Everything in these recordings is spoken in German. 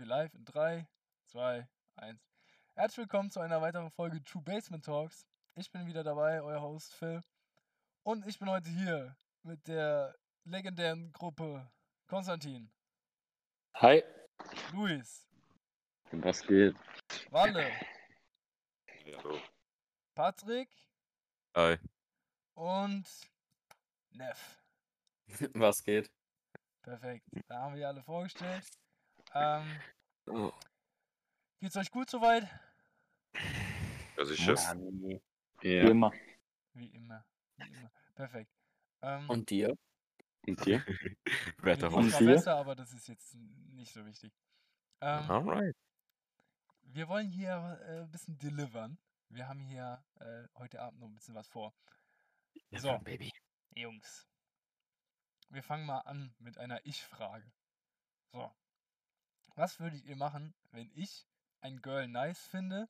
wir live in 3, 2, 1. Herzlich willkommen zu einer weiteren Folge True Basement Talks. Ich bin wieder dabei, euer Host Phil. Und ich bin heute hier mit der legendären Gruppe Konstantin, Hi. Luis, Was geht? Walle, Hallo. Patrick Hi. und Neff. Was geht? Perfekt. Da haben wir alle vorgestellt. Ähm, Oh. geht's euch gut soweit? Also ich Ja, wie Ja. immer. Wie immer. Wie immer. Perfekt. Ähm, Und dir? Und dir? geht's Und dir? besser, aber das ist jetzt nicht so wichtig. Ähm, Alright. Wir wollen hier äh, ein bisschen delivern. Wir haben hier äh, heute Abend noch ein bisschen was vor. So. Baby. Jungs, wir fangen mal an mit einer Ich-Frage. So. Was würdet ihr machen, wenn ich ein Girl nice finde,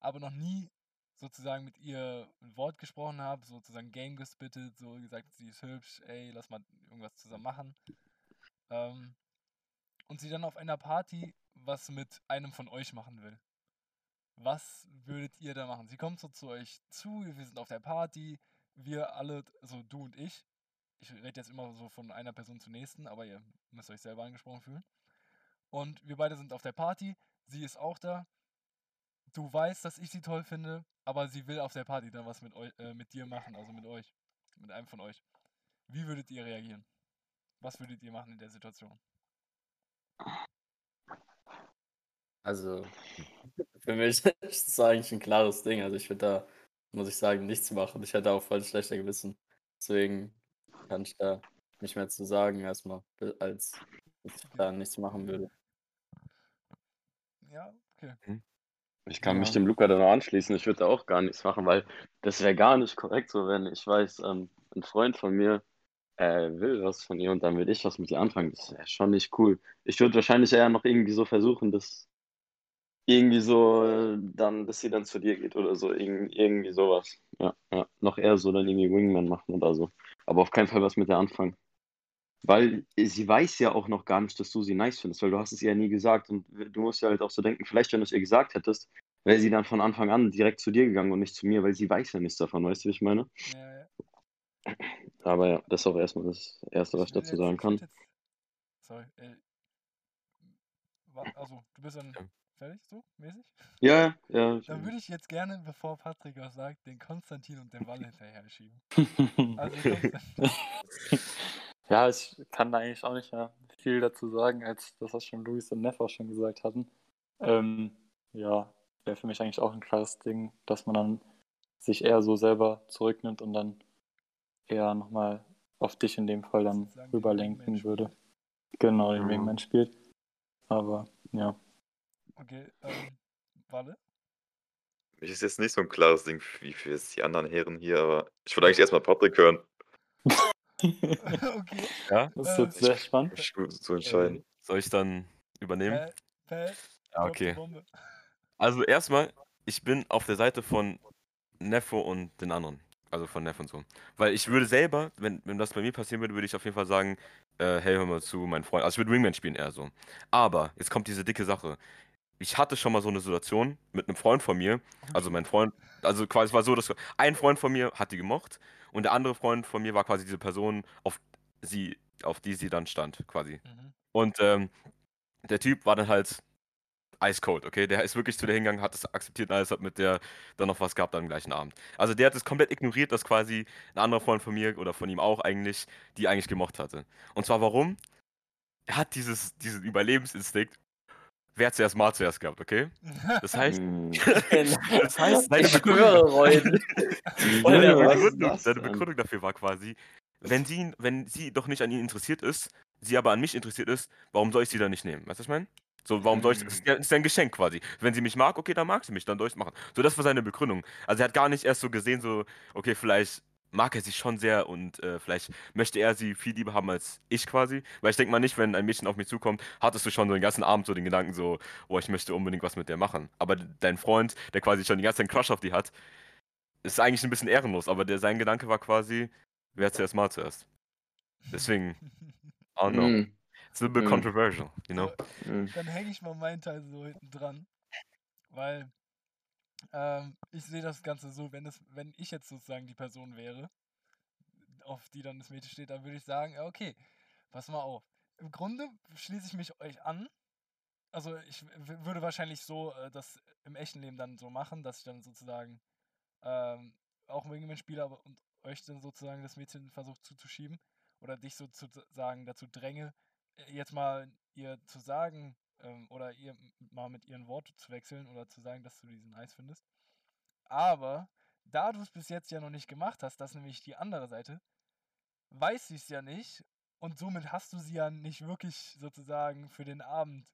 aber noch nie sozusagen mit ihr ein Wort gesprochen habe, sozusagen Game gespittet, so gesagt, sie ist hübsch, ey, lass mal irgendwas zusammen machen. Ähm, und sie dann auf einer Party was mit einem von euch machen will. Was würdet ihr da machen? Sie kommt so zu euch zu, wir sind auf der Party, wir alle, also du und ich, ich rede jetzt immer so von einer Person zur nächsten, aber ihr müsst euch selber angesprochen fühlen. Und wir beide sind auf der Party, sie ist auch da. Du weißt, dass ich sie toll finde, aber sie will auf der Party dann was mit, äh, mit dir machen, also mit euch, mit einem von euch. Wie würdet ihr reagieren? Was würdet ihr machen in der Situation? Also, für mich ist das eigentlich ein klares Ding. Also, ich würde da, muss ich sagen, nichts machen. Ich hätte auch voll schlechter Gewissen. Deswegen kann ich da nicht mehr zu sagen, erstmal, als ich da nichts machen würde. Ja, okay. Ich kann mich Ja. dem Luca da noch anschließen. Ich würde da auch gar nichts machen, weil das wäre gar nicht korrekt, so wenn ich weiß, ähm, ein Freund von mir äh, will was von ihr und dann will ich was mit ihr anfangen. Das wäre schon nicht cool. Ich würde wahrscheinlich eher noch irgendwie so versuchen, dass irgendwie so äh, dann, dass sie dann zu dir geht oder so, Irgend, irgendwie sowas. Ja, ja. Noch eher so dann irgendwie Wingman machen oder so. Aber auf keinen Fall was mit ihr anfangen. Weil sie weiß ja auch noch gar nicht, dass du sie nice findest, weil du hast es ihr ja nie gesagt. Und du musst ja halt auch so denken, vielleicht wenn du es ihr gesagt hättest, wäre sie dann von Anfang an direkt zu dir gegangen und nicht zu mir, weil sie weiß ja nichts davon, weißt du, wie ich meine? Ja, ja. Aber ja, das ist auch erstmal das Erste, was ich dazu sagen kann. Jetzt, sorry. Äh, wa- also, du bist dann fertig, so mäßig? Ja, ja. Dann würde ich jetzt gerne, bevor Patrick was sagt, den Konstantin und den Walle hinterher schieben. Also, Ja, ich kann da eigentlich auch nicht mehr viel dazu sagen, als das, was schon Luis und Neff auch schon gesagt hatten. Ähm, ja, wäre für mich eigentlich auch ein klares Ding, dass man dann sich eher so selber zurücknimmt und dann eher nochmal auf dich in dem Fall dann rüberlenken würde. Genau, den Ja. Wingman spielt. Aber ja. okay, ähm, Walle? Mich ist jetzt nicht so ein klares Ding wie für die anderen Herren hier, aber ich würde eigentlich erstmal Patrick hören, okay. Ja, Das ist Äh, jetzt sehr spannend. zu entscheiden. soll ich dann übernehmen? Pat, Pat, Ja, okay. Also erstmal, ich bin auf der Seite von Neffo und den anderen. Also von Neff und so. Weil ich würde selber, wenn, wenn das bei mir passieren würde, würde ich auf jeden Fall sagen, äh, hey, hör mal zu, mein Freund. Also ich würde Wingman spielen eher so. Aber, jetzt kommt diese dicke Sache. Ich hatte schon mal so eine Situation mit einem Freund von mir. Also mein Freund, also quasi es war so, dass ein Freund von mir hat die gemocht und der andere Freund von mir war quasi diese Person, auf sie, auf die sie dann stand, quasi. Mhm. Und ähm, der Typ war dann halt ice cold, okay? Der ist wirklich zu der hingegangen, hat es akzeptiert und alles, hat mit der dann noch was gehabt am gleichen Abend. Also der hat es komplett ignoriert, dass quasi ein anderer Freund von mir oder von ihm auch eigentlich, die eigentlich gemocht hatte. Und zwar warum? Er hat dieses, diesen Überlebensinstinkt, wer zuerst mal zuerst gehabt, okay? Das heißt, Hm. das heißt, seine ich Begründung, ist Begründung, denn? Begründung dafür war quasi, wenn sie, wenn sie doch nicht an ihn interessiert ist, sie aber an mich interessiert ist, warum soll ich sie dann nicht nehmen? Weißt du, was ich meine? So, warum soll ich, das ist ja, ist ja ein Geschenk quasi. Wenn sie mich mag, okay, dann mag sie mich, dann soll ich es machen. So, das war seine Begründung. Also er hat gar nicht erst so gesehen, so, okay, vielleicht mag er sie schon sehr und äh, vielleicht möchte er sie viel lieber haben als ich quasi. Weil ich denke mal nicht, wenn ein Mädchen auf mich zukommt, hattest du schon so den ganzen Abend so den Gedanken so, oh, ich möchte unbedingt was mit der machen. Aber dein Freund, der quasi schon die ganze Zeit einen Crush auf die hat, ist eigentlich ein bisschen ehrenlos, aber der, sein Gedanke war quasi, wer zuerst mal zuerst. Deswegen, I don't know. Hm. It's a little bit Mhm. controversial, you know? Mhm. Dann hänge ich mal meinen Teil so hinten dran. Weil ähm, ich sehe das Ganze so, wenn es, wenn ich jetzt sozusagen die Person wäre, auf die dann das Mädchen steht, dann würde ich sagen, okay, pass mal auf. Im Grunde schließe ich mich euch an. Also ich würde wahrscheinlich so äh, das im echten Leben dann so machen, dass ich dann sozusagen ähm, auch wegen dem Spiel aber und euch dann sozusagen das Mädchen versucht zuzuschieben oder dich sozusagen dazu dränge, äh, jetzt mal ihr zu sagen ähm, oder ihr mal mit ihren Worten zu wechseln oder zu sagen, dass du diesen nice findest. Aber da du es bis jetzt ja noch nicht gemacht hast, das ist nämlich die andere Seite, weiß sie es ja nicht und somit hast du sie ja nicht wirklich sozusagen für den Abend.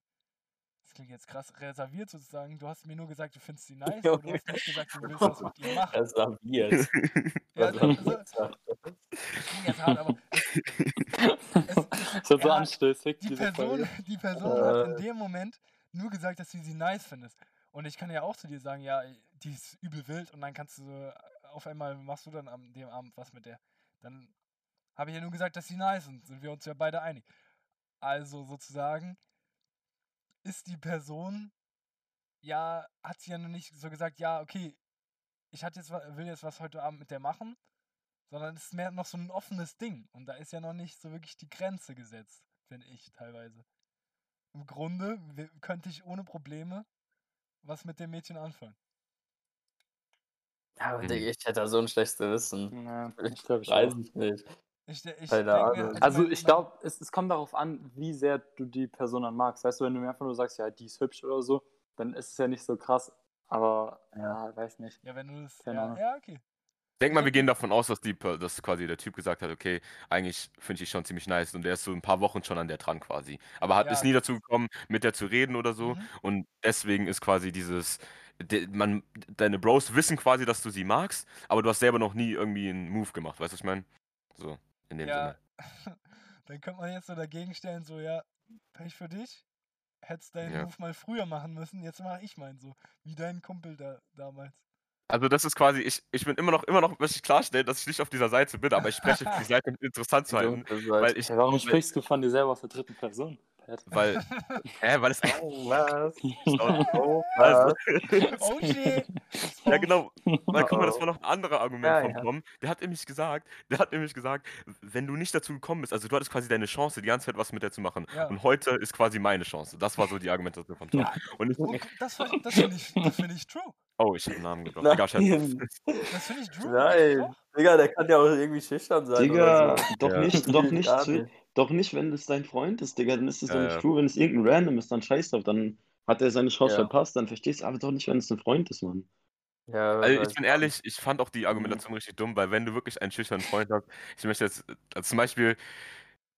Das klingt jetzt krass reserviert sozusagen. Du hast mir nur gesagt, du findest sie nice, aber du hast nicht gesagt, du willst was mit ihr machen. Reserviert. Ja, das hart, aber Schon so anstößig, die Person, die Person hat in Äh. dem Moment nur gesagt, dass du sie nice findest. Und ich kann ja auch zu dir sagen, ja, die ist übel wild und dann kannst du so, auf einmal machst du dann am dem Abend was mit der. Dann habe ich ja nur gesagt, dass sie nice sind, sind wir uns ja beide einig. Also sozusagen ist die Person, ja, hat sie ja noch nicht so gesagt, ja, okay, ich hatte jetzt, will jetzt was heute Abend mit der machen, sondern es ist mehr noch so ein offenes Ding. Und da ist ja noch nicht so wirklich die Grenze gesetzt, finde ich teilweise. Im Grunde könnte ich ohne Probleme was mit dem Mädchen anfangen. Ja, aber Mhm. Digga, ich hätte da so ein schlechtes Gewissen. Ja, ich glaube, ich Weiß auch. ich nicht. Ich, ich Keine Ahnung. Also ich glaube, es, es kommt darauf an, wie sehr du die Person dann magst. Weißt du, wenn du mir einfach nur sagst, ja, die ist hübsch oder so, dann ist es ja nicht so krass. Aber ja, weiß nicht. Ja, wenn du das. Keine Ja, ja, okay. Denk mal, wir gehen davon aus, dass, die, Per- dass quasi der Typ gesagt hat, okay, eigentlich finde ich schon ziemlich nice und der ist so ein paar Wochen schon an der dran quasi. Aber hat Ja. ist nie dazu gekommen, mit der zu reden oder so. Mhm. Und deswegen ist quasi dieses, de, man, deine Bros wissen quasi, dass du sie magst, aber du hast selber noch nie irgendwie einen Move gemacht, weißt du, was ich meine? So, in dem Ja, Sinne. dann könnte man jetzt so dagegen stellen, so, ja, Pech für dich. Hättest deinen Ja. Move mal früher machen müssen, jetzt mache ich meinen so. Wie dein Kumpel da damals. Also das ist quasi, ich, ich bin immer noch, immer noch, möchte ich klarstellen, dass ich nicht auf dieser Seite bin, aber ich spreche für die Seite, um interessant zu halten, weil ich, Hey, warum sprichst du von dir selber aus der dritten Person? Pat? weil, hä, weil es, was? oh, was? Oh shit! Ja, genau. Weil, guck mal, das Oh. war noch ein anderes Argument Ja, von ja. Tom. Der hat nämlich gesagt, der hat nämlich gesagt, wenn du nicht dazu gekommen bist, also du hattest quasi deine Chance, die ganze Zeit was mit der zu machen. Ja. Und heute ist quasi meine Chance. Das war so die Argumentation von Tom. Ja. Und ich, Oh, gu- das das finde ich, das find ich true. oh, ich hab einen Namen gedroppt. Egal, scheiße. Nein, Das finde ich true. nein. Doch. Digga, der kann ja auch irgendwie schüchtern sein. Digga, oder so. doch Ja. nicht, doch nicht, zwi- nicht. Doch nicht, wenn es dein Freund ist, Digga, dann ist es Ja, doch ja. nicht true, wenn es irgendein Random ist, dann scheiß drauf, dann hat er seine Chance Ja. verpasst, dann verstehst du, aber doch nicht, wenn es ein Freund ist, Mann. Ja, Also ich bin ehrlich, ich fand auch die Argumentation richtig dumm, weil wenn du wirklich einen schüchternen Freund hast, ich möchte jetzt, also zum Beispiel,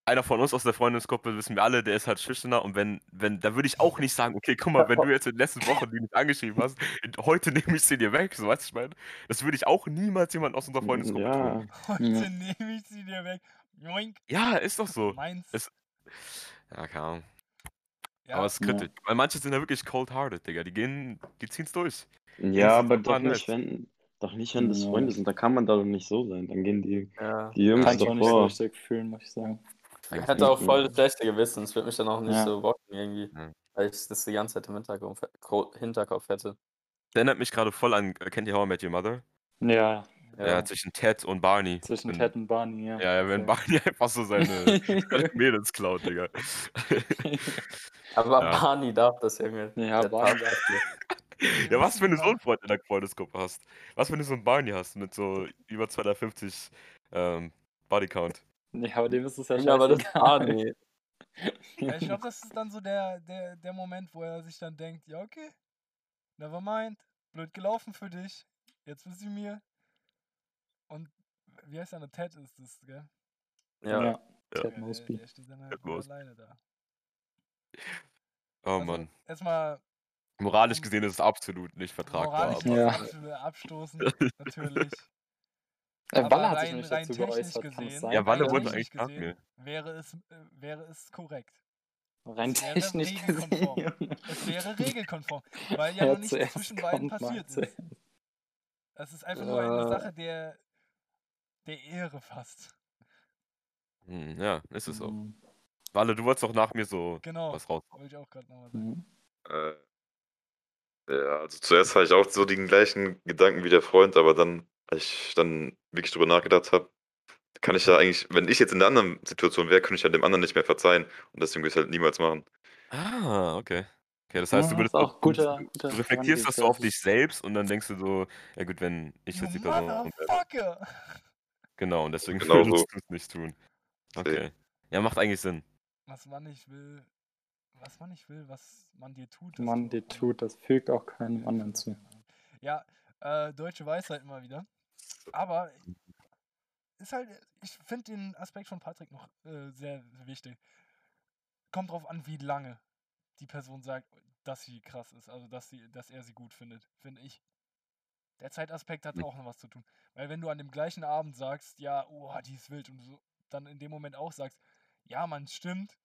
einer von uns aus der Freundesgruppe, wissen wir alle, der ist halt schüchterner und wenn, wenn, da würde ich auch nicht sagen, okay, guck mal, wenn du jetzt in den letzten Wochen die nicht angeschrieben hast, heute nehme ich sie dir weg, so weißt du, ich meine, das würde ich auch niemals jemand aus unserer Freundesgruppe Ja, tun. Heute Ja. nehme ich sie dir weg. Joink. Ja, ist doch so. Meins. Es- Ja, keine Ahnung. Ja, Aber es ist Ja. kritisch. Weil manche sind ja wirklich cold-hearted, Digga. Die gehen, die ziehen's durch. ja, aber doch nicht, wenn, doch nicht, wenn das Ja. Freunde sind, da kann man da doch nicht so sein, dann gehen die, Ja. die Jungs Kann ich auch nicht so davor. richtig fühlen, muss ich sagen. Ich hätte auch voll das schlechte Gewissen. Es würde mich dann auch nicht Ja. so bocken irgendwie. Ja. Weil ich das die ganze Zeit im Hinterkopf, Ko- Hinterkopf hätte. Der erinnert mich gerade voll an, äh, kennt ihr How I Met Your Mother? Ja, Ja, Ja. zwischen Ted und Barney. zwischen Wenn- Ted und Barney, ja. Ja, ja, wenn Okay. Barney einfach so seine, seine Mädels klaut, Digga. Aber Ja. Barney darf das, Junge. Ja, Barney darf das. ja, was, wenn du so einen Freund in der Freundesgruppe hast? Was, wenn du so einen Barney hast mit so über 250 ähm, Bodycount? Ja, aber dem ist es ja Ja, aber das. Barney. Ja, ich glaube, das ist dann so der, der, der Moment, wo er sich dann denkt, ja, okay, never mind, blöd gelaufen für dich, jetzt bist du mir. Und wie heißt der? Ted ist das, gell? Ja. Ja. Ted der, Mosby. der steht dann halt Ted nur Mosby. alleine da. Oh Also, Mann. Erstmal Moralisch gesehen ist es absolut nicht vertragbar. moralisch Aber Ja. absolut abstoßen, natürlich. Äh, Aber Walle hat sich rein- nicht dazu technisch geäußert, kann es gesehen- sein? Ja, Walle technisch eigentlich gesehen mir. Wäre es, äh, wäre es korrekt. Rein wäre technisch regelkonform. gesehen. Es wäre regelkonform, weil ja Wer noch nichts zwischen beiden passiert ist. Das ist einfach nur eine Äh. Sache der, der Ehre fast. Hm, ja, ist es auch. Mhm. Walle, du wolltest doch nach mir so Genau. was raus. Wollte ich auch gerade nochmal sagen. Mhm. Äh, ja, also zuerst hatte ich auch so den gleichen Gedanken wie der Freund, aber dann, als ich dann wirklich drüber nachgedacht habe, kann ich ja eigentlich, wenn ich jetzt in einer anderen Situation wäre, könnte ich ja dem anderen nicht mehr verzeihen. Und deswegen würde ich es halt niemals machen. Ah, okay. Okay, das heißt, Ja, du würdest ist auch du- guter- du, guter du reflektierst das so auf dich selbst und dann denkst du so, ja gut, wenn ich jetzt die Person. Motherfucker! Genau, und deswegen Genau würdest so. du es nicht tun. Okay. Ja, macht eigentlich Sinn. Was man nicht will, was man nicht will, was man dir tut. Man dir tut, das fügt auch keinem anderen zu. Ja, äh, deutsche Weisheit immer wieder. Aber ist halt, ich finde den Aspekt von Patrick noch äh, sehr wichtig. Kommt drauf an, wie lange die Person sagt, dass sie krass ist, also dass sie, dass er sie gut findet, finde ich. Der Zeitaspekt hat auch noch was zu tun. Weil wenn du an dem gleichen Abend sagst, ja, oh, die ist wild und du so, dann in dem Moment auch sagst, ja, man, stimmt,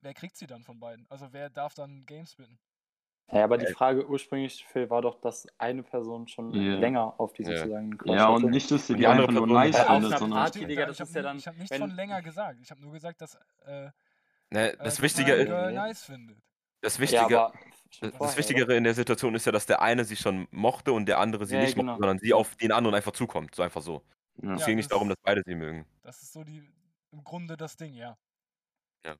wer kriegt sie dann von beiden? Also wer darf dann Games bitten? Ja, aber die Frage ursprünglich, Phil, war doch, dass eine Person schon Ja. länger auf die Ja. sozusagen Crush Ja, und hatte. nicht, dass sie die die andere Person nice findet, sondern. Party, Digga, da, das ich habe ist ja dann, ich hab nichts wenn- von länger gesagt. Ich habe nur gesagt, dass äh, Ne, äh, das dass Wichtige, nice findet. das Ja, Wichtige, aber schon das vorher, Wichtigere in der Situation ist ja, dass der eine sie schon mochte und der andere sie Ja, nicht genau. mochte, sondern sie auf den anderen einfach zukommt. So einfach so. Ja. Es Ja, ging nicht darum, dass beide sie mögen. Das ist so die im Grunde das Ding, ja. Ja.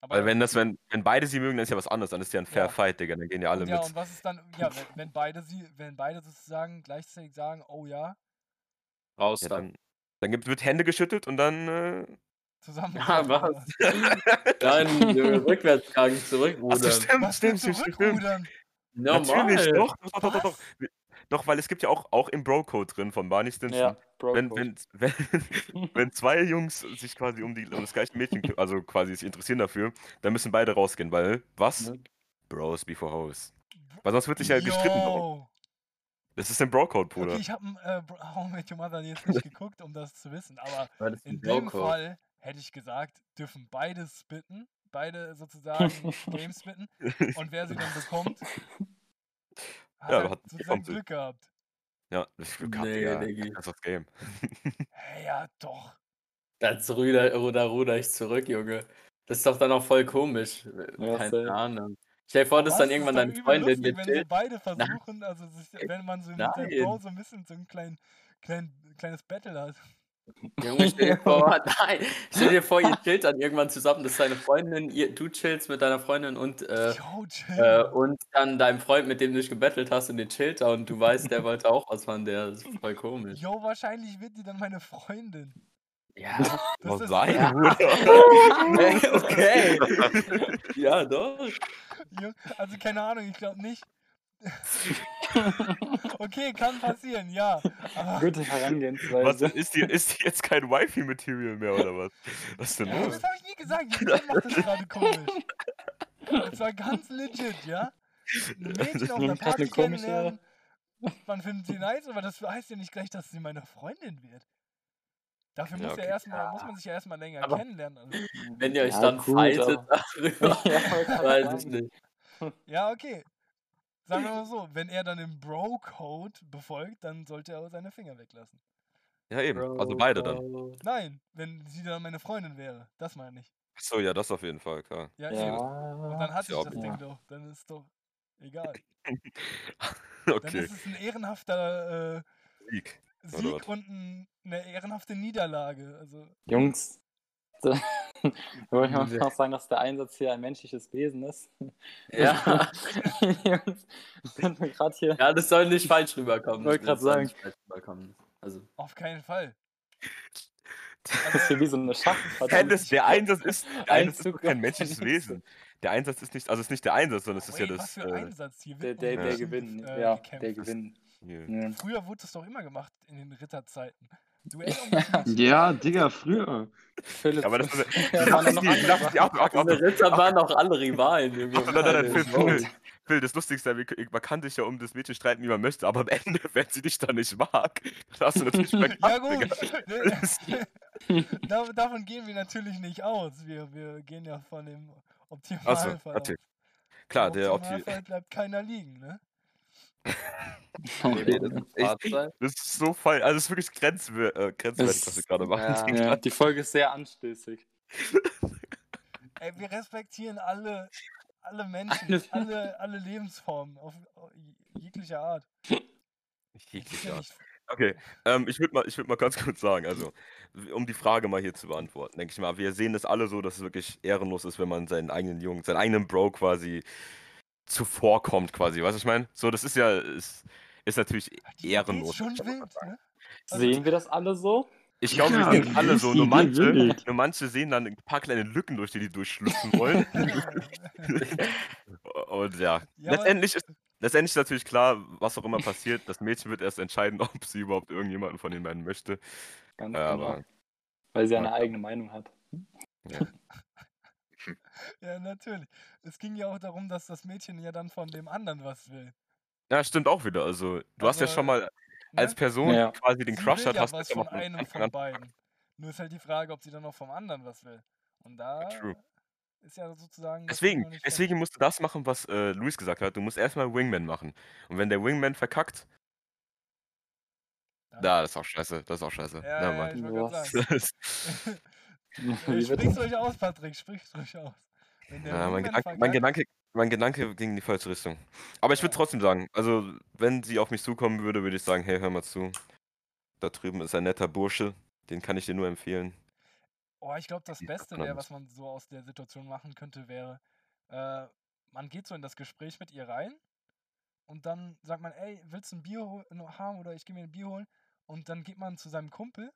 Aber Weil wenn das, wenn, wenn beide sie mögen, dann ist ja was anderes, dann ist ja ein Fair Ja. Fight, Digga. Dann gehen ja alle und ja, mit. und was ist dann, ja, wenn, wenn beide sie, wenn beide sozusagen gleichzeitig sagen, oh ja, Raus Ja, da. dann dann gibt, wird Hände geschüttelt und dann. Äh, zusammen. Ah, was? Nein, tragen, zurückrudern. Achso, stimmt, Was stimmt, stimmt, stimmt. rückrudern? Natürlich, Normal. doch, doch, doch, doch, doch, doch. Weil es gibt ja auch, auch im Bro-Code drin von Barney Stinson. Ja, wenn, wenn, wenn, wenn zwei Jungs sich quasi um, die, um das gleiche Mädchen, also quasi sich interessieren dafür, dann müssen beide rausgehen, weil, was? Ne? Bros before Hoes. Weil sonst wird sich ja gestritten darum. Yo. Das ist im Bro-Code, Bruder. Okay, ich habe äh, Bro- How Met Your Mother jetzt nicht geguckt, um das zu wissen, aber Weil das ist in ein dem. Fall hätte ich gesagt, dürfen beide spitten, beide sozusagen Games spitten und wer sie dann bekommt, hat Ja, halt hat- sozusagen bekommt sie. Glück gehabt. Ja, ich Glück gehabt, Nee, Digga. Diggi. Das ist das Game. Hey, ja, doch. Das ruder, ruder, ruder ich zurück, Junge. Das ist doch dann auch voll komisch. Ja, Keine. Ahnung. Stell dir vor, das ist Was? dann irgendwann deine Freundin mit wenn sie beide versuchen, also sich, wenn man so mit seinem Nein. So ein bisschen so ein klein, klein, kleines Battle hat. Junge, stell dir vor, nein, stell dir vor, ihr chillt dann irgendwann zusammen, das ist deine Freundin, ihr, du chillst mit deiner Freundin und, äh, Yo, äh, und dann deinem Freund, mit dem du dich gebettelt hast und den chillt da und du weißt, der wollte auch was von der. Das ist voll komisch. Yo, wahrscheinlich wird die dann meine Freundin. Ja, Das Was ist sein, Ja. Bruder? okay. Ja, doch. Jo, also keine Ahnung, ich glaube nicht. Okay, kann passieren, ja. Aber Gute Was, Herangehensweise. ist, die, ist die jetzt kein Wifi-Material mehr oder was? Was ist denn Ja, los? das habe ich nie gesagt. Jetzt macht das gerade komisch. Das war ganz legit, ja? Ein Mädchen auf grad Party kennenlernen. Man findet sie nice, aber das heißt ja nicht gleich, dass sie meine Freundin wird. Dafür Ja, muss, ja okay. erstmal, muss man sich ja erstmal länger Aber- kennenlernen. Also, Wenn ihr euch Ja, dann gut, fightet darüber, Ja, weiß ich nicht. ja, okay. Sagen wir mal so, wenn er dann den Bro-Code befolgt, dann sollte er auch seine Finger weglassen. Ja, eben. Also beide dann. Nein, wenn sie dann meine Freundin wäre. Das meine ich. Achso, ja, das auf jeden Fall, klar. Ja, Ja. eben. Und dann hatte ich das ja. Ding doch. Dann ist doch egal. Dann okay. ist es ein ehrenhafter äh, Sieg. Sieg und ein, eine ehrenhafte Niederlage. Also, Jungs, wir wollen mal noch sagen, dass der Einsatz hier ein menschliches Wesen ist. Ja. Jungs, sind wir gerade hier. ja, das soll nicht falsch rüberkommen. Wollte Das grad soll sagen. rüberkommen. Also, auf keinen Fall. Das ist hier wie so eine Schachpartie. Dennis, der Einsatz ist, der Einsatz ist kein menschliches. Wesen. Der Einsatz ist nicht, also es ist nicht der Einsatz, sondern es ist ja Wait, das. was für ein Äh, Einsatz hier Der, wird der, um der Gewinn, äh, ja, gekämpft. der Gewinn. Ja. Früher wurde das doch immer gemacht in den Ritterzeiten. Duell. Ja, Digga, früher. Philipp, Aber das waren noch die ab, ab, ab, waren alle Rivalen. Junge. Nein, nein, nein, Phil. Phil, Phil, das Lustigste, man kann sich ja um das Mädchen streiten, wie man möchte, aber am Ende, wenn sie dich dann nicht mag, dann hast du natürlich verkackt, Ja gut, Digga. Da- davon gehen wir natürlich nicht aus. Wir, wir gehen ja von dem Optimalfall natürlich. aus. Klar, Im der Opti Optimalfall bleibt keiner liegen, ne? Das ist das so falsch, also es ist wirklich grenzwer äh, grenzwertig, was wir gerade machen. ja. Ja, die Folge ist sehr anstößig. Ey, wir respektieren alle, alle Menschen, Alle- alle, Lebensformen auf, auf jeglicher Art. Jegliche Art. Okay, ähm, ich würde mal, ich würd mal ganz kurz sagen, also, um die Frage mal hier zu beantworten, denke ich mal, wir sehen das alle so, dass es wirklich ehrenlos ist, wenn man seinen eigenen Jungen, seinen eigenen Bro quasi zuvorkommt, quasi. Weißt du, was ich meine? So, das ist ja, ist, ist natürlich die ist ehrenlos. man wild, ne? Also, Sehen wir das alle so? Ich glaube, Ja, wir sehen alle ist so, nur manche, nur manche sehen dann ein paar kleine Lücken, durch die die durchschlüpfen wollen. Und ja, Ja, letztendlich ist letztendlich ist natürlich klar, was auch immer passiert, das Mädchen wird erst entscheiden, ob sie überhaupt irgendjemanden von den beiden möchte. Ganz Ja, genau. aber Weil sie Ja. eine eigene Meinung hat. ja, natürlich. Es ging ja auch darum, dass das Mädchen ja dann von dem anderen was will. ja, stimmt auch wieder. Also, du hast ja Also, schon mal als Ne? Person, Ja. quasi den Sie Crush hat, ja hast du was ja von mal von einem von an. beiden. Nur ist halt die Frage, ob sie dann auch vom anderen was will. Und da true. ist ja sozusagen. Deswegen, noch deswegen musst du das machen, was äh, Luis gesagt hat. Du musst erstmal Wingman machen. Und wenn der Wingman verkackt, da, das ist auch scheiße. Das ist auch scheiße. Ja, ja, ich sagen. Äh, Sprich's ruhig aus, Patrick, sprich's ruhig aus. Ja, mein Wingman Gedanke, mein, Gedanke, mein Gedanke ging in die falsche Richtung. Aber ich würde Ja. trotzdem sagen, also wenn sie auf mich zukommen würde, würde ich sagen, hey, hör mal zu. Da drüben ist ein netter Bursche, den kann ich dir nur empfehlen. Oh, ich glaube, das Beste wäre, was man so aus der Situation machen könnte, wäre, äh, man geht so in das Gespräch mit ihr rein und dann sagt man, ey, willst du ein Bier haben oder ich gehe mir ein Bier holen? Und dann geht man zu seinem Kumpel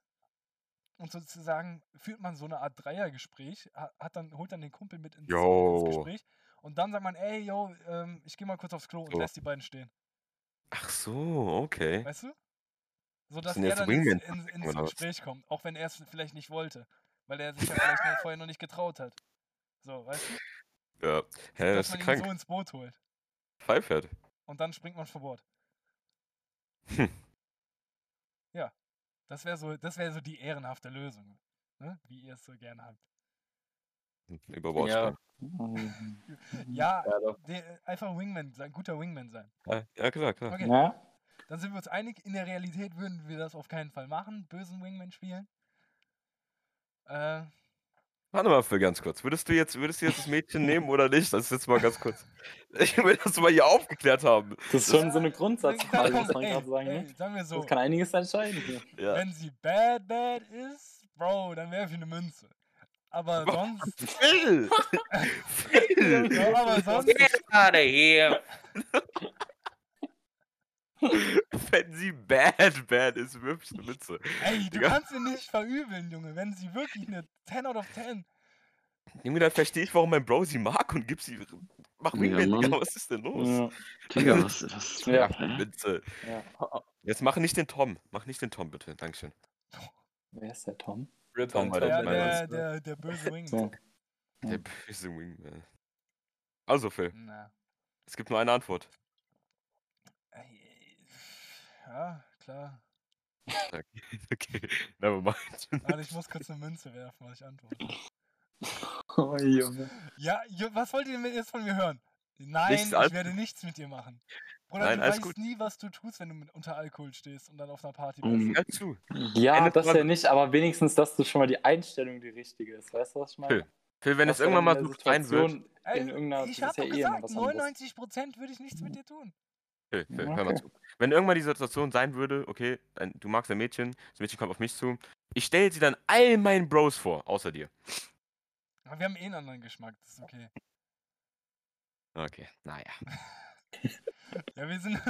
und sozusagen führt man so eine Art Dreiergespräch, ha- hat dann, holt dann den Kumpel mit ins, ins. Gespräch und dann sagt man, ey, yo, ähm, ich gehe mal kurz aufs Klo und So. lässt die beiden stehen. Ach so, okay. Weißt du? So dass er dann ins, ins, ins? Gespräch kommt, auch wenn er es vielleicht nicht wollte, weil er sich ja vielleicht nur vorher noch nicht getraut hat. So, weißt du? Ja. Hä, dass das man ist ihn krank. so ins Boot holt. Pfeifert. Und dann springt man vor Bord. Hm. Ja. Das wäre so, das wäre so die ehrenhafte Lösung. Ne? Wie ihr es so gerne habt. Über Ja. Ja, Ja, doch. der, einfach Wingman sein, guter Wingman sein. Ja, ja, klar, klar. Okay, Ja, dann sind wir uns einig, in der Realität würden wir das auf keinen Fall machen, bösen Wingman spielen. Äh, Warte mal für ganz kurz. Würdest du jetzt, würdest du jetzt das Mädchen nehmen oder nicht? Das ist jetzt mal ganz kurz. Ich will das mal hier aufgeklärt haben. das ist schon so eine Grundsatzfrage, dann- muss man ey, gerade sagen. ey, Ne? sagen wir so, Das kann einiges entscheiden hier. Ja. wenn sie bad, bad ist, Bro, dann werfe ich eine Münze. Aber sonst, Phil! Phil! ja, aber sonst, Get out of here. Wenn sie bad, bad ist, wirfst du eine Mütze. ey, du Digga. kannst sie nicht verübeln, Junge, wenn sie wirklich eine 10 out of 10. Junge, dann verstehe ich, warum mein Bro sie mag und gib sie. Mach Ja, Wingman, Digga, was ist denn los? Ja. Digga, was, was Ja. Hä? Bitte. Ja. Jetzt mach nicht den Tom. Mach nicht den Tom, bitte. Dankeschön. Wer ist der Tom? Rip Tom Tom, der Der, der, der, der böse Wingman. Der böse Wingman. Also, Phil, Na, es gibt nur eine Antwort. Ja, klar. Okay, okay. never mind. Warte, ich muss kurz eine Münze werfen, was ich antworte. Oh, Junge. Ja, was wollt ihr denn jetzt von mir hören? Nein, Nichts, ich werde nichts mit dir machen. Bruder, Nein, du weißt gut. nie, was du tust, wenn du mit, unter Alkohol stehst und dann auf einer Party bist. Um, Hör zu. Ja, das ja nicht, aber wenigstens, dass du schon mal die Einstellung die richtige ist. Weißt du, was ich meine? Phil, Phil, wenn es irgendwann mal so der sein wird. In irgendeiner, ich das hab ist ja eh gesagt, anderes. 99% würde ich nichts mit dir tun. Phil, Phil, Ja, hör mal okay. zu. Wenn irgendwann die Situation sein würde, okay, ein, du magst ein Mädchen, das Mädchen kommt auf mich zu, ich stelle sie dann all meinen Bros vor, außer dir. Aber wir haben eh einen anderen Geschmack, das ist okay. Okay, naja. Ja, wir sind.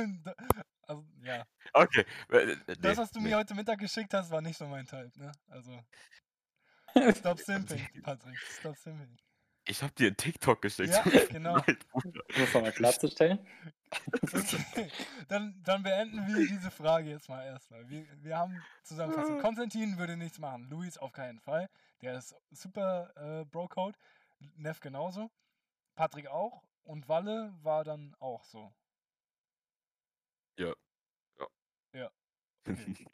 Also, ja. Okay. äh, äh, Das, was du nee. mir heute Mittag geschickt hast, war nicht so mein Typ, ne? Also. Stop simping, Patrick. Stop simping. Ich hab dir einen TikTok geschickt. Ja, genau. Um es nochmal klarzustellen. Dann, dann beenden wir diese Frage jetzt mal erstmal. Wir, wir haben Zusammenfassung. Konstantin würde nichts machen. Luis auf keinen Fall. Der ist super äh, Bro-Code. Neff genauso. Patrick auch. Und Walle war dann auch so. Ja. Ja. Ja. Okay.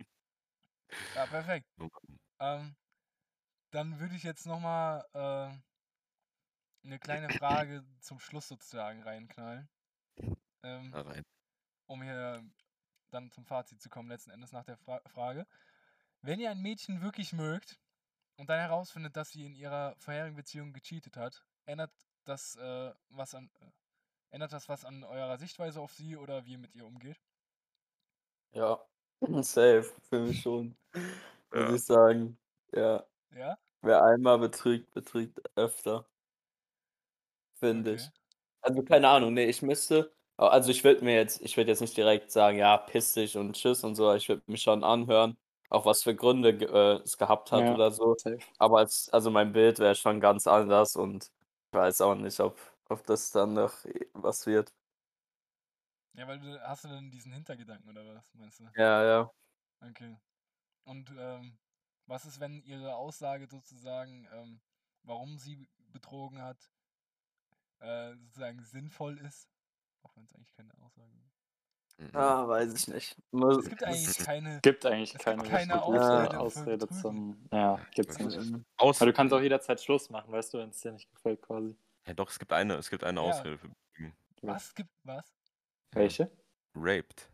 Ja, perfekt. Ähm, dann würde ich jetzt nochmal äh, eine kleine Frage zum Schluss sozusagen reinknallen. Ähm, Da rein. um hier dann zum Fazit zu kommen, letzten Endes nach der Fra Frage. Wenn ihr ein Mädchen wirklich mögt und dann herausfindet, dass sie in ihrer vorherigen Beziehung gecheatet hat, ändert das äh, was an äh, ändert das was an eurer Sichtweise auf sie oder wie ihr mit ihr umgeht? Ja, safe, für mich schon. Muss Ja. ich sagen. Ja. Ja? Wer einmal betrügt, betrügt öfter. Finde Okay. ich. Also keine Ahnung, nee, ich müsste. Also ich würde mir jetzt, ich würde jetzt nicht direkt sagen, ja, piss dich und tschüss und so, ich würde mich schon anhören, auch was für Gründe äh, es gehabt hat Ja. oder so. Safe. Aber als, also mein Bild wäre schon ganz anders und ich weiß auch nicht, ob, ob das dann noch was wird. Ja, weil du hast du denn diesen Hintergedanken oder was meinst du? Ja, ja. Okay. Und ähm, was ist, wenn ihre Aussage sozusagen, ähm, warum sie betrogen hat, äh, sozusagen sinnvoll ist? Auch wenn es eigentlich keine Aussage ist. Mhm. Ah, weiß ich nicht. Es gibt eigentlich keine. Gibt eigentlich Es gibt keine, keine richtig gute Ausrede für Ausrede zum. Ja, gibt's Weiß nicht. Aus Weil du kannst auch jederzeit Schluss machen, weißt du, wenn es dir nicht gefällt, quasi. ja, doch, es gibt eine, es gibt eine Ja. Ausrede für Betrügen. Was gibt was? Welche? Raped.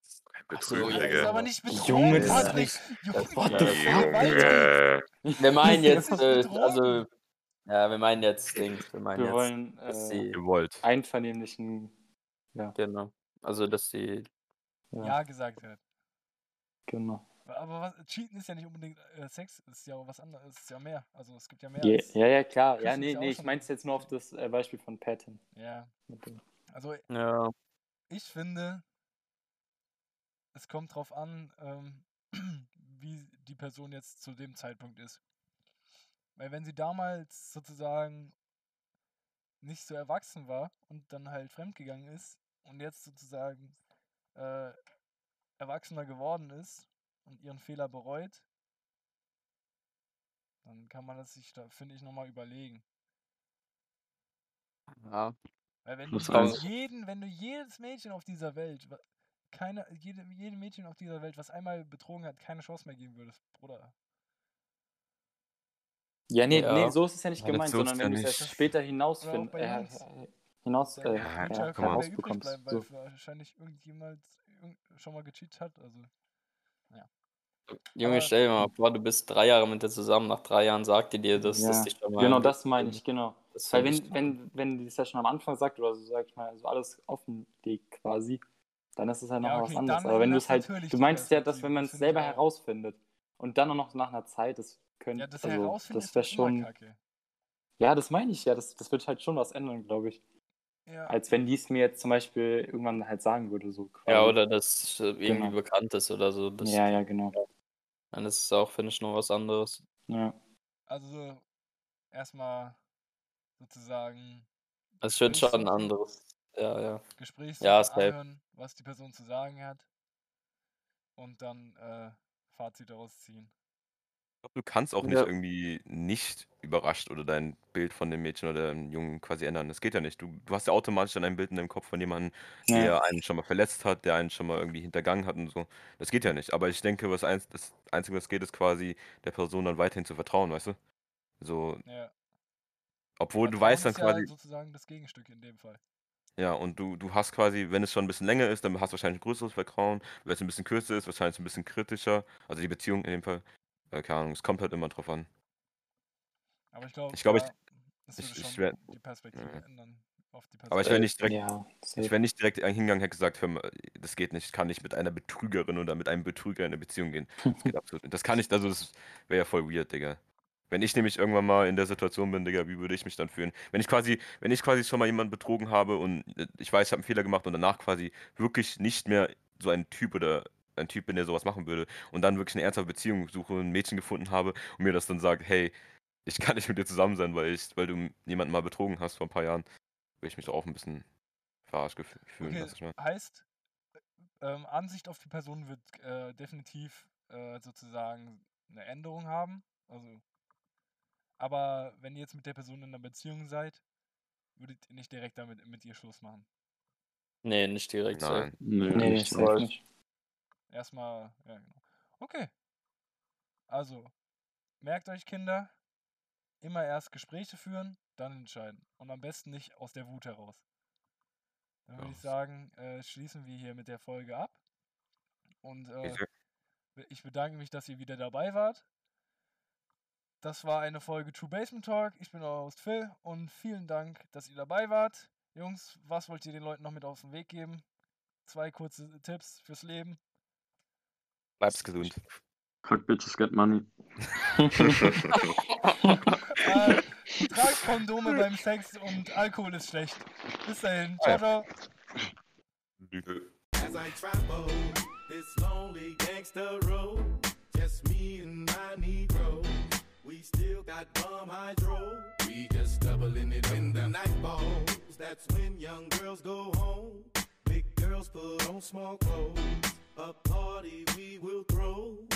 So, Betrügen, ja, Das ist Digga. aber nicht betrogen. Junge, das Patrick. ist Junge, What the ja, fuck? weiter. Junge. Wir meinen jetzt, äh, also, ja, wir meinen jetzt Dings, wir meinen Wir jetzt, wollen dass äh, sie, Gewollt. einvernehmlichen. genau, also dass sie, Ja, Ja gesagt hat. genau. Aber was, Cheaten ist ja nicht unbedingt äh, Sex, es ist ja auch was anderes, es ist ja mehr. Also es gibt ja mehr Je, als. ja, ja, klar. Ja, nee, ja nee, ich meinte jetzt nur auf das äh, Beispiel von Patton. Ja. Also ja, ich finde, es kommt drauf an, ähm, wie die Person jetzt zu dem Zeitpunkt ist. Weil wenn sie damals sozusagen nicht so erwachsen war und dann halt fremdgegangen ist und jetzt sozusagen äh, erwachsener geworden ist und ihren Fehler bereut, dann kann man das sich da, finde ich, nochmal überlegen. ja, Weil wenn du jetzt jeden, wenn du jedes Mädchen auf dieser Welt, keine, jede, jedem Mädchen auf dieser Welt, was einmal betrogen hat, keine Chance mehr geben würdest, Bruder. Ja, nee, Ja. nee, so ist es ja nicht Ja, das gemeint, sondern ja wenn du es nicht. erst später äh, hinaus äh, Ja, ja, ja übrig herausbekommst. bleiben, weil So. wahrscheinlich irgendjemand irgend- schon mal gecheatet hat. Also, Junge, Aber- stell dir mal vor, du bist drei Jahre mit dir zusammen, nach drei Jahren sagt die dir, dass Ja, das dich schon mal Genau, das meine ich, genau. Das Weil find ich- wenn, wenn, wenn die es ja schon am Anfang sagt oder so, sag ich mal, so alles offen liegt quasi, dann ist es ja noch Ja, was okay, anderes. dann Aber wenn du ändert es halt, du meinst ja, dass wenn man das es selber herausfindet und dann auch noch nach einer Zeit, das könnte, ja, das also Herausfinden das ist wäre schon, Kacke. ja, das meine ich ja, das, das wird halt schon was ändern, glaube ich. Ja, Als wenn die es mir jetzt zum Beispiel irgendwann halt sagen würde, so quasi. Ja, oder das äh, irgendwie Genau. bekannt ist oder so. Das, Ja, ja, genau. Dann ist es auch, finde ich, noch was anderes. Ja. also erstmal sozusagen Es ist schon ein anderes. Ja, ja. Gespräch Ja, anhören, was die Person zu sagen hat und dann äh, Fazit daraus ziehen. Ich glaube, du kannst auch nicht Ja. irgendwie nicht überrascht oder dein Bild von dem Mädchen oder dem Jungen quasi ändern. Das geht ja nicht. Du, du hast ja automatisch dann ein Bild in deinem Kopf von jemandem, Ja. der einen schon mal verletzt hat, der einen schon mal irgendwie hintergangen hat und so. Das geht ja nicht. Aber ich denke, was eins, das Einzige, was geht, ist quasi der Person dann weiterhin zu vertrauen, weißt du? So, Ja. obwohl du Vertrauen weißt dann ist ja quasi, sozusagen das Gegenstück in dem Fall. ja, und du, du hast quasi, wenn es schon ein bisschen länger ist, dann hast du wahrscheinlich ein größeres Vertrauen. Wenn es ein bisschen kürzer ist, wahrscheinlich ein bisschen kritischer. Also die Beziehung in dem Fall. Äh, keine Ahnung, es kommt halt immer drauf an. Aber ich glaube, Ich glaube, ich- ja, ich- ich schon wär- die Perspektive Ja. ändern. Auf die Aber ich Perspektive. wäre nicht direkt, Ja, ich wäre nicht direkt hingegangen, hätte gesagt, hör mal, das geht nicht, ich kann nicht mit einer Betrügerin oder mit einem Betrüger in eine Beziehung gehen. Das geht absolut nicht. Das kann ich, also das wäre ja voll weird, Digga. Wenn ich nämlich irgendwann mal in der Situation bin, Digga, wie würde ich mich dann fühlen? Wenn ich quasi, wenn ich quasi schon mal jemanden betrogen habe und äh, ich weiß, ich habe einen Fehler gemacht und danach quasi wirklich nicht mehr so ein Typ oder ein Typ bin, der sowas machen würde und dann wirklich eine ernsthafte Beziehung suche und ein Mädchen gefunden habe und mir das dann sagt, hey, ich kann nicht mit dir zusammen sein, weil ich, weil du jemanden mal betrogen hast vor ein paar Jahren, würde ich mich doch auch ein bisschen verarscht fühlen. Okay, ich meine? heißt, ähm, Ansicht auf die Person wird äh, definitiv äh, sozusagen eine Änderung haben. Also, aber wenn ihr jetzt mit der Person in einer Beziehung seid, würdet ihr nicht direkt damit mit ihr Schluss machen. Nee, nicht direkt. Nein. Nö, Nee, voll. nicht. Erstmal, ja genau. Okay. Also, merkt euch Kinder, immer erst Gespräche führen, dann entscheiden. Und am besten nicht aus der Wut heraus. Dann würde ich sagen, äh, schließen wir hier mit der Folge ab. Und äh, Ich- ich bedanke mich, dass ihr wieder dabei wart. Das war eine Folge True Basement Talk. Ich bin euer Host Phil und vielen Dank, dass ihr dabei wart. Jungs, was wollt ihr den Leuten noch mit auf den Weg geben? Zwei kurze Tipps fürs Leben. Bleibst gesund. Fuck bitches get money. Äh, tragt Kondome beim Sex und Alkohol ist schlecht. Bis dahin. Ciao, ciao. As I travel this lonely gangster road, just me and my Negro. We still got bomb hydro. We just doubling it in the night falls. That's when young girls go home. Big girls put on small clothes. A party we will throw.